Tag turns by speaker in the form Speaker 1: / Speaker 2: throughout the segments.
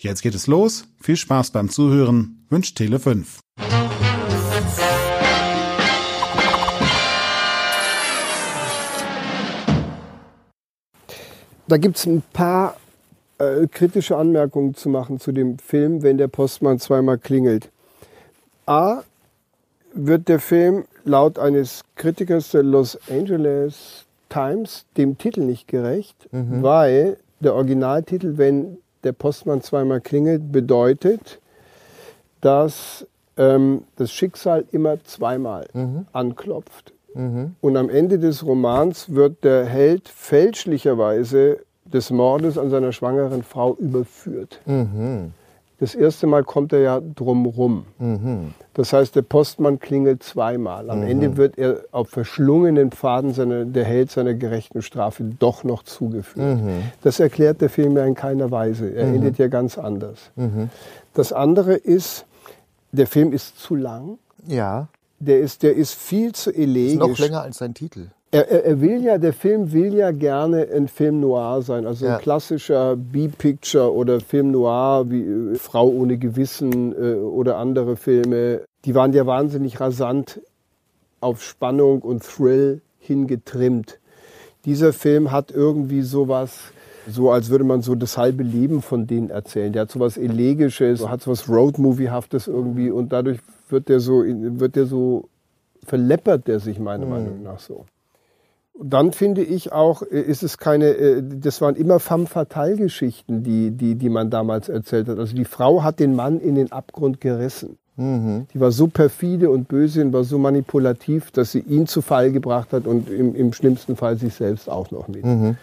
Speaker 1: Jetzt geht es los. Viel Spaß beim Zuhören. Wünscht Tele5.
Speaker 2: Da gibt es ein paar äh, kritische Anmerkungen zu machen zu dem Film, wenn der Postmann zweimal klingelt. A wird der Film laut eines Kritikers der Los Angeles Times dem Titel nicht gerecht, mhm. weil der Originaltitel, wenn der Postmann zweimal klingelt, bedeutet, dass ähm, das Schicksal immer zweimal mhm. anklopft. Mhm. Und am Ende des Romans wird der Held fälschlicherweise des Mordes an seiner schwangeren Frau überführt. Mhm. Das erste Mal kommt er ja drumrum. Mhm. Das heißt, der Postmann klingelt zweimal. Am mhm. Ende wird er auf verschlungenen Pfaden seine, der Held seiner gerechten Strafe doch noch zugeführt. Mhm. Das erklärt der Film ja in keiner Weise. Er mhm. endet ja ganz anders. Mhm. Das andere ist, der Film ist zu lang.
Speaker 3: Ja.
Speaker 2: Der ist, der ist viel zu elegisch. Ist
Speaker 3: noch länger als sein Titel.
Speaker 2: Er, er, er, will ja, der Film will ja gerne ein Film noir sein, also ja. ein klassischer B-Picture oder Film noir wie äh, Frau ohne Gewissen äh, oder andere Filme. Die waren ja wahnsinnig rasant auf Spannung und Thrill hingetrimmt. Dieser Film hat irgendwie sowas, so als würde man so das halbe Leben von denen erzählen. Der hat sowas Elegisches, hat sowas Roadmoviehaftes irgendwie und dadurch wird der so, wird der so verleppert der sich meiner mhm. Meinung nach so dann finde ich auch, äh, ist es keine, äh, das waren immer femme fatale Geschichten, die, die, die man damals erzählt hat. Also die Frau hat den Mann in den Abgrund gerissen. Mhm. Die war so perfide und böse und war so manipulativ, dass sie ihn zu Fall gebracht hat und im, im schlimmsten Fall sich selbst auch noch mit. Mhm.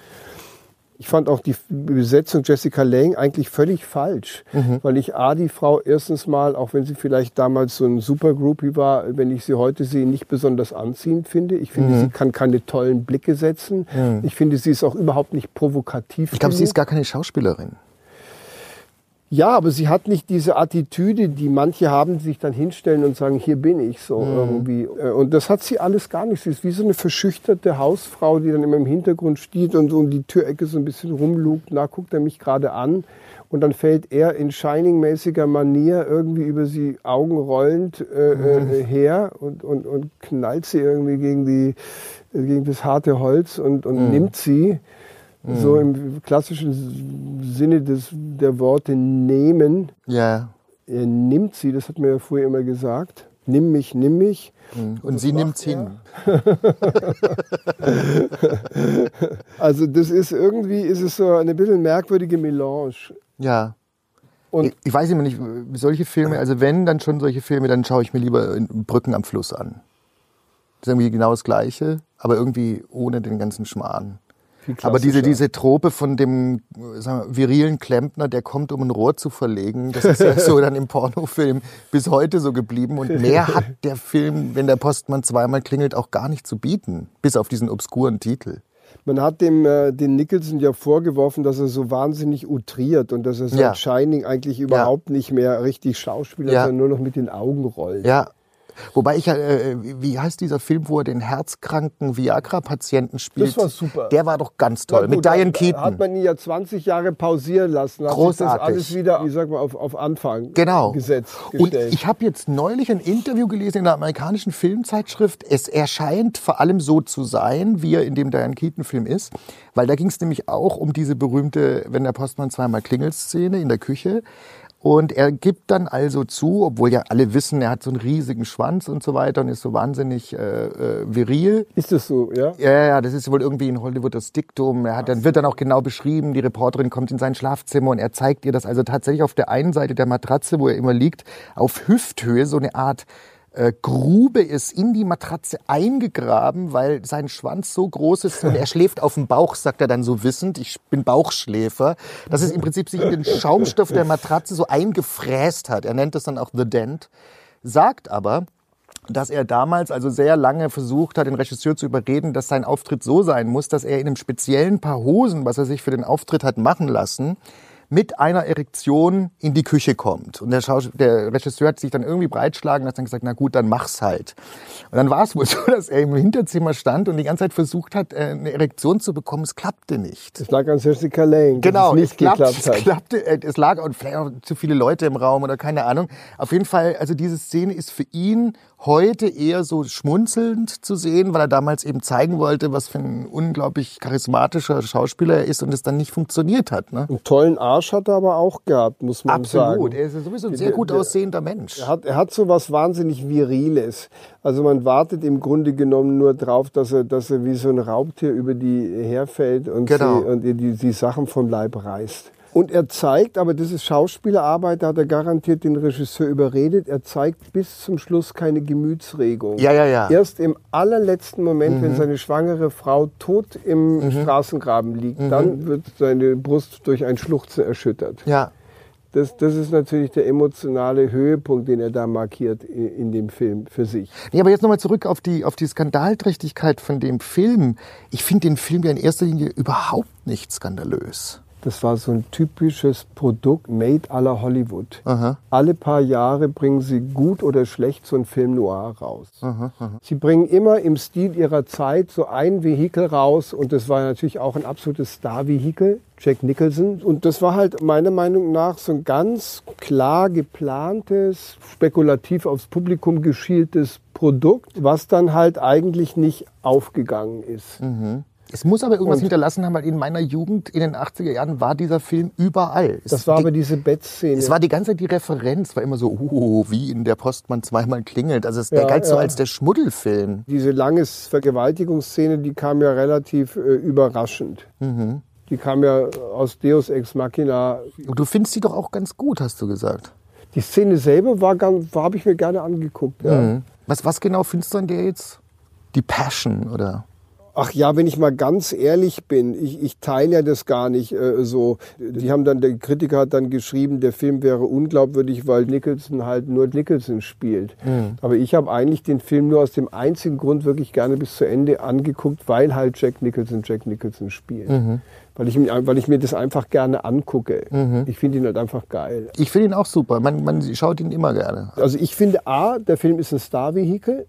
Speaker 2: Ich fand auch die Besetzung Jessica Lange eigentlich völlig falsch, mhm. weil ich A, die Frau erstens mal, auch wenn sie vielleicht damals so ein Supergroupie war, wenn ich sie heute sehe, nicht besonders anziehend finde. Ich finde, mhm. sie kann keine tollen Blicke setzen. Mhm. Ich finde, sie ist auch überhaupt nicht provokativ.
Speaker 3: Ich glaube, sie ist gar keine Schauspielerin.
Speaker 2: Ja, aber sie hat nicht diese Attitüde, die manche haben, die sich dann hinstellen und sagen, hier bin ich so mhm. irgendwie. Äh, und das hat sie alles gar nicht. Sie ist wie so eine verschüchterte Hausfrau, die dann immer im Hintergrund steht und so um die Türecke so ein bisschen rumlugt. Na, guckt er mich gerade an. Und dann fällt er in Shining-mäßiger Manier irgendwie über sie Augen rollend äh, äh mhm. her und, und, und knallt sie irgendwie gegen, die, gegen das harte Holz und, und mhm. nimmt sie. Mhm. So im klassischen Sinne des, der Worte nehmen.
Speaker 3: Ja.
Speaker 2: Er nimmt sie, das hat mir ja vorher immer gesagt. Nimm mich, nimm mich.
Speaker 3: Mhm. Und, sie nimmt hin.
Speaker 2: also das ist irgendwie, ist es so eine bisschen merkwürdige Melange.
Speaker 3: Ja. Und ich, ich weiß immer nicht, solche Filme, also wenn dann schon solche Filme, dann schaue ich mir lieber Brücken am Fluss an. Das ist irgendwie genau das Gleiche, aber irgendwie ohne den ganzen Schmarrn. Aber diese, diese Trope von dem sagen wir, virilen Klempner, der kommt, um ein Rohr zu verlegen, das ist ja so dann im Pornofilm bis heute so geblieben. Und mehr hat der Film, wenn der Postmann zweimal klingelt, auch gar nicht zu bieten, bis auf diesen obskuren Titel.
Speaker 2: Man hat dem äh, den Nicholson ja vorgeworfen, dass er so wahnsinnig utriert und dass er sein ja. Shining eigentlich überhaupt ja. nicht mehr richtig Schauspieler, ja. sondern nur noch mit den Augen rollt.
Speaker 3: Ja, Wobei ich ja, äh, wie heißt dieser Film, wo er den herzkranken Viagra-Patienten spielt?
Speaker 2: Das war super.
Speaker 3: Der war doch ganz toll. Gut, mit Diane Keaton.
Speaker 2: Hat man ihn ja 20 Jahre pausieren lassen. Hat
Speaker 3: Großartig.
Speaker 2: das alles wieder, ich sag mal, auf, auf Anfang
Speaker 3: genau.
Speaker 2: gesetzt.
Speaker 3: Gestellt. Und ich habe jetzt neulich ein Interview gelesen in der amerikanischen Filmzeitschrift. Es erscheint vor allem so zu sein, wie er in dem Diane Keaton-Film ist. Weil da ging es nämlich auch um diese berühmte, wenn der Postmann zweimal klingelt Szene in der Küche. Und er gibt dann also zu, obwohl ja alle wissen, er hat so einen riesigen Schwanz und so weiter und ist so wahnsinnig äh, äh, viril.
Speaker 2: Ist das so, ja?
Speaker 3: Ja, ja, das ist wohl irgendwie in Hollywood das Diktum. Er hat, dann wird dann auch genau beschrieben, die Reporterin kommt in sein Schlafzimmer und er zeigt ihr das also tatsächlich auf der einen Seite der Matratze, wo er immer liegt, auf Hüfthöhe so eine Art äh, Grube ist in die Matratze eingegraben, weil sein Schwanz so groß ist und er schläft auf dem Bauch, sagt er dann so wissend. Ich bin Bauchschläfer. Dass es im Prinzip sich in den Schaumstoff der Matratze so eingefräst hat. Er nennt das dann auch The Dent. Sagt aber, dass er damals also sehr lange versucht hat, den Regisseur zu überreden, dass sein Auftritt so sein muss, dass er in einem speziellen Paar Hosen, was er sich für den Auftritt hat machen lassen, mit einer Erektion in die Küche kommt. Und der, Schaus der Regisseur hat sich dann irgendwie breitschlagen und gesagt, na gut, dann mach's halt. Und dann war es wohl so, dass er im Hinterzimmer stand und die ganze Zeit versucht hat, äh, eine Erektion zu bekommen. Es klappte nicht.
Speaker 2: Es lag an Jessica Lange.
Speaker 3: Genau,
Speaker 2: es, nicht
Speaker 3: klappt,
Speaker 2: geklappt
Speaker 3: es klappte, äh, es lag und vielleicht auch zu viele Leute im Raum oder keine Ahnung. Auf jeden Fall, also diese Szene ist für ihn heute eher so schmunzelnd zu sehen, weil er damals eben zeigen wollte, was für ein unglaublich charismatischer Schauspieler er ist und es dann nicht funktioniert hat. Ne?
Speaker 2: Einen tollen Arsch hat er aber auch gehabt, muss man
Speaker 3: Absolut.
Speaker 2: sagen.
Speaker 3: Absolut, er ist sowieso ein sehr gut aussehender Mensch.
Speaker 2: Er hat, er hat so was wahnsinnig Viriles. Also man wartet im Grunde genommen nur drauf, dass er, dass er wie so ein Raubtier über die herfällt und,
Speaker 3: genau.
Speaker 2: sie, und die, die Sachen vom Leib reißt. Und er zeigt, aber das ist Schauspielerarbeit, da hat er garantiert den Regisseur überredet, er zeigt bis zum Schluss keine Gemütsregung.
Speaker 3: Ja, ja, ja.
Speaker 2: Erst im allerletzten Moment, mhm. wenn seine schwangere Frau tot im mhm. Straßengraben liegt, mhm. dann wird seine Brust durch ein Schluchzen erschüttert.
Speaker 3: Ja.
Speaker 2: Das, das ist natürlich der emotionale Höhepunkt, den er da markiert in, in dem Film für sich.
Speaker 3: Nee, aber jetzt nochmal zurück auf die, auf die Skandalträchtigkeit von dem Film. Ich finde den Film ja in erster Linie überhaupt nicht skandalös.
Speaker 2: Das war so ein typisches Produkt made à la Hollywood.
Speaker 3: Aha.
Speaker 2: Alle paar Jahre bringen sie gut oder schlecht so einen Film noir raus.
Speaker 3: Aha, aha.
Speaker 2: Sie bringen immer im Stil ihrer Zeit so ein Vehikel raus und das war natürlich auch ein absolutes Star-Vehikel, Jack Nicholson. Und das war halt meiner Meinung nach so ein ganz klar geplantes, spekulativ aufs Publikum geschieltes Produkt, was dann halt eigentlich nicht aufgegangen ist.
Speaker 3: Mhm. Es muss aber irgendwas und hinterlassen haben, weil in meiner Jugend in den 80er Jahren war dieser Film überall.
Speaker 2: Es das war die, aber diese Bettszene.
Speaker 3: Es war die ganze Zeit die Referenz, war immer so, uh, wie in der Postmann zweimal klingelt. Also es, ja, der galt ja. so als der Schmuddelfilm.
Speaker 2: Diese lange Vergewaltigungsszene, die kam ja relativ äh, überraschend.
Speaker 3: Mhm.
Speaker 2: Die kam ja aus Deus Ex Machina.
Speaker 3: Und du findest sie doch auch ganz gut, hast du gesagt.
Speaker 2: Die Szene selber war, war habe ich mir gerne angeguckt. Ja.
Speaker 3: Mhm. Was, was genau findest du an der jetzt? Die Passion, oder?
Speaker 2: Ach ja, wenn ich mal ganz ehrlich bin, ich, ich teile ja das gar nicht äh, so. Die haben dann, der Kritiker hat dann geschrieben, der Film wäre unglaubwürdig, weil Nicholson halt nur Nicholson spielt.
Speaker 3: Mhm.
Speaker 2: Aber ich habe eigentlich den Film nur aus dem einzigen Grund wirklich gerne bis zu Ende angeguckt, weil halt Jack Nicholson Jack Nicholson spielt.
Speaker 3: Mhm.
Speaker 2: Weil ich, weil ich mir das einfach gerne angucke.
Speaker 3: Mhm.
Speaker 2: Ich finde ihn halt einfach geil.
Speaker 3: Ich finde ihn auch super. Man, man schaut ihn immer gerne.
Speaker 2: Also ich finde A, der Film ist ein Star-Vehikel.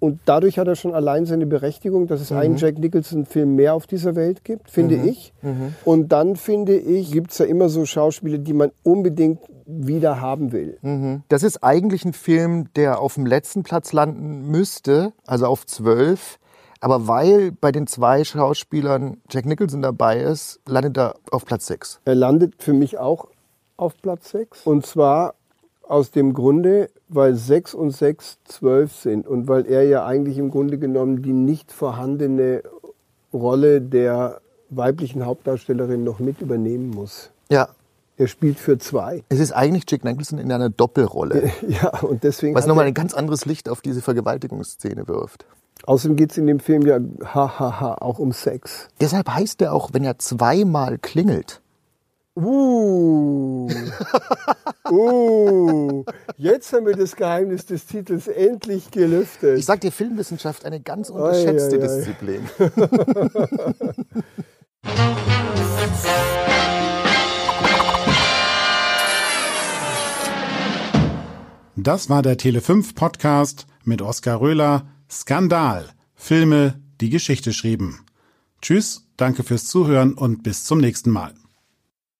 Speaker 2: Und dadurch hat er schon allein seine Berechtigung, dass es mhm. einen Jack Nicholson-Film mehr auf dieser Welt gibt, finde
Speaker 3: Mhm.
Speaker 2: ich.
Speaker 3: Mhm.
Speaker 2: Und dann finde ich, gibt es ja immer so Schauspieler, die man unbedingt wieder haben will.
Speaker 3: Mhm. Das ist eigentlich ein Film, der auf dem letzten Platz landen müsste, also auf zwölf. Aber weil bei den zwei Schauspielern Jack Nicholson dabei ist, landet er auf Platz sechs.
Speaker 2: Er landet für mich auch auf Platz sechs. Und zwar aus dem Grunde, weil 6 und 6 12 sind und weil er ja eigentlich im Grunde genommen die nicht vorhandene Rolle der weiblichen Hauptdarstellerin noch mit übernehmen muss.
Speaker 3: Ja.
Speaker 2: Er spielt für zwei.
Speaker 3: Es ist eigentlich Jack Nicholson in einer Doppelrolle.
Speaker 2: Ja, und deswegen.
Speaker 3: Was nochmal ein ganz anderes Licht auf diese Vergewaltigungsszene wirft.
Speaker 2: Außerdem geht es in dem Film ja hahaha auch um Sex.
Speaker 3: Deshalb heißt er auch, wenn er zweimal klingelt.
Speaker 2: Uh, uh, jetzt haben wir das Geheimnis des Titels endlich gelüftet.
Speaker 3: Ich sag dir, Filmwissenschaft eine ganz unterschätzte
Speaker 2: Ei, ei, ei.
Speaker 3: Disziplin.
Speaker 1: Das war der Tele5 Podcast mit Oskar Röhler. Skandal. Filme, die Geschichte schrieben. Tschüss, danke fürs Zuhören und bis zum nächsten Mal.